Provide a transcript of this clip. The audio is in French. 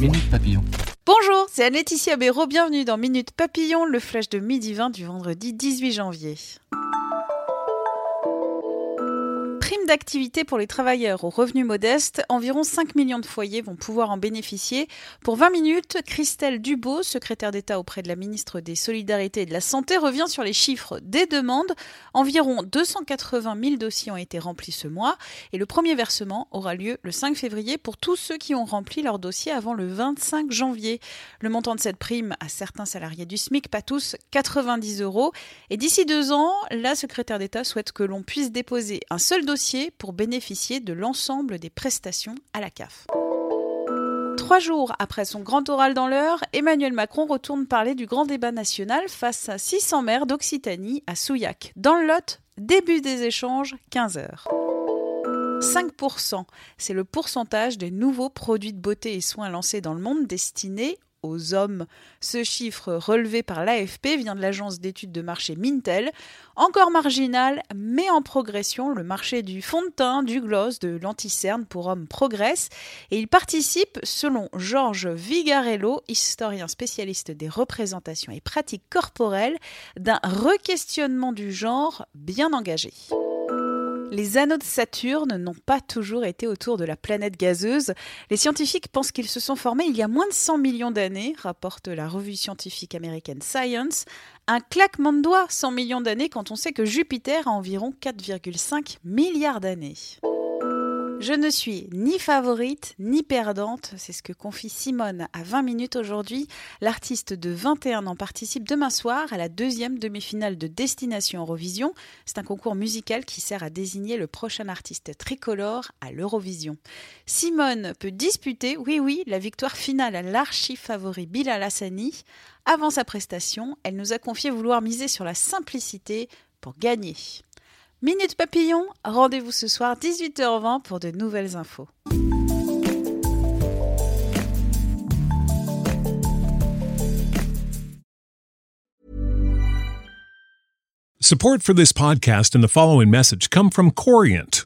Minute Papillon. Bonjour, c'est Anne-Laetitia Béraud. Bienvenue dans Minute Papillon, le flash de midi 20 du vendredi 18 janvier. D'activité pour les travailleurs aux revenus modestes, environ 5 millions de foyers vont pouvoir en bénéficier. Pour 20 minutes, Christelle Dubot, secrétaire d'État auprès de la ministre des Solidarités et de la Santé, revient sur les chiffres des demandes. Environ 280 000 dossiers ont été remplis ce mois et le premier versement aura lieu le 5 février pour tous ceux qui ont rempli leur dossier avant le 25 janvier. Le montant de cette prime à certains salariés du SMIC, pas tous, 90 euros. Et d'ici deux ans, la secrétaire d'État souhaite que l'on puisse déposer un seul dossier pour bénéficier de l'ensemble des prestations à la CAF. Trois jours après son grand oral dans l'heure, Emmanuel Macron retourne parler du grand débat national face à 600 maires d'Occitanie à Souillac. Dans le Lot, début des échanges, 15 heures. 5%, c'est le pourcentage des nouveaux produits de beauté et soins lancés dans le monde destinés aux hommes. Ce chiffre relevé par l'AFP vient de l'agence d'études de marché Mintel. Encore marginal, mais en progression, le marché du fond de teint, du gloss, de l'anticerne pour hommes progresse et il participe, selon Georges Vigarello, historien spécialiste des représentations et pratiques corporelles, d'un requestionnement du genre bien engagé. Les anneaux de Saturne n'ont pas toujours été autour de la planète gazeuse. Les scientifiques pensent qu'ils se sont formés il y a moins de 100 millions d'années, rapporte la revue scientifique américaine Science. Un claquement de doigts, 100 millions d'années, quand on sait que Jupiter a environ 4,5 milliards d'années. Je ne suis ni favorite ni perdante, c'est ce que confie Simone à 20 minutes aujourd'hui. L'artiste de 21 ans participe demain soir à la deuxième demi-finale de Destination Eurovision. C'est un concours musical qui sert à désigner le prochain artiste tricolore à l'Eurovision. Simone peut disputer, oui oui, la victoire finale à l'archi-favori Bilal Hassani. Avant sa prestation, elle nous a confié vouloir miser sur la simplicité pour gagner. Minute Papillon, rendez-vous ce soir 18h20 pour de nouvelles infos. Support for this podcast and the following message come from Corient.